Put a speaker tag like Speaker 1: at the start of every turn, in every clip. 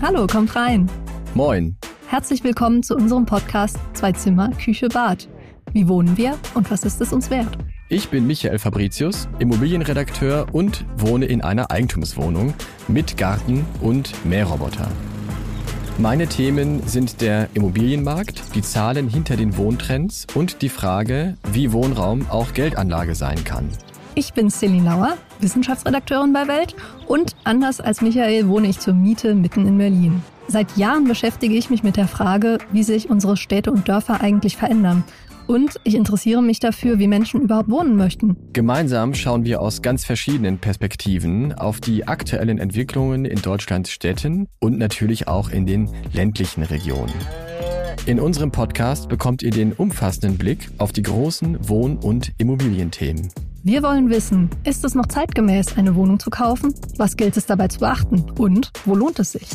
Speaker 1: Hallo, kommt rein.
Speaker 2: Moin.
Speaker 1: Herzlich willkommen zu unserem Podcast Zwei Zimmer, Küche, Bad. Wie wohnen wir und was ist es uns wert?
Speaker 2: Ich bin Michael Fabricius, Immobilienredakteur und wohne in einer Eigentumswohnung mit Garten und Mähroboter. Meine Themen sind der Immobilienmarkt, die Zahlen hinter den Wohntrends und die Frage, wie Wohnraum auch Geldanlage sein kann.
Speaker 1: Ich bin Celine Lauer, Wissenschaftsredakteurin bei Welt und anders als Michael wohne ich zur Miete mitten in Berlin. Seit Jahren beschäftige ich mich mit der Frage, wie sich unsere Städte und Dörfer eigentlich verändern. Und ich interessiere mich dafür, wie Menschen überhaupt wohnen möchten.
Speaker 2: Gemeinsam schauen wir aus ganz verschiedenen Perspektiven auf die aktuellen Entwicklungen in Deutschlands Städten und natürlich auch in den ländlichen Regionen. In unserem Podcast bekommt ihr den umfassenden Blick auf die großen Wohn- und Immobilienthemen.
Speaker 1: Wir wollen wissen, ist es noch zeitgemäß, eine Wohnung zu kaufen? Was gilt es dabei zu beachten? Und wo lohnt es sich?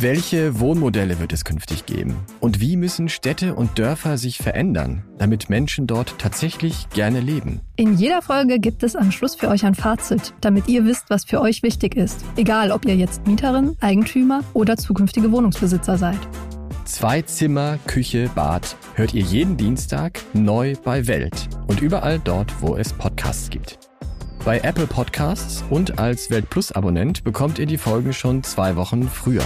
Speaker 2: Welche Wohnmodelle wird es künftig geben? Und wie müssen Städte und Dörfer sich verändern, damit Menschen dort tatsächlich gerne leben?
Speaker 1: In jeder Folge gibt es am Schluss für euch ein Fazit, damit ihr wisst, was für euch wichtig ist. Egal, ob ihr jetzt Mieterin, Eigentümer oder zukünftige Wohnungsbesitzer seid.
Speaker 2: Zwei Zimmer, Küche, Bad hört ihr jeden Dienstag neu bei Welt und überall dort, wo es Podcasts gibt. Bei Apple Podcasts und als Welt Plus Abonnent bekommt ihr die Folgen schon zwei Wochen früher.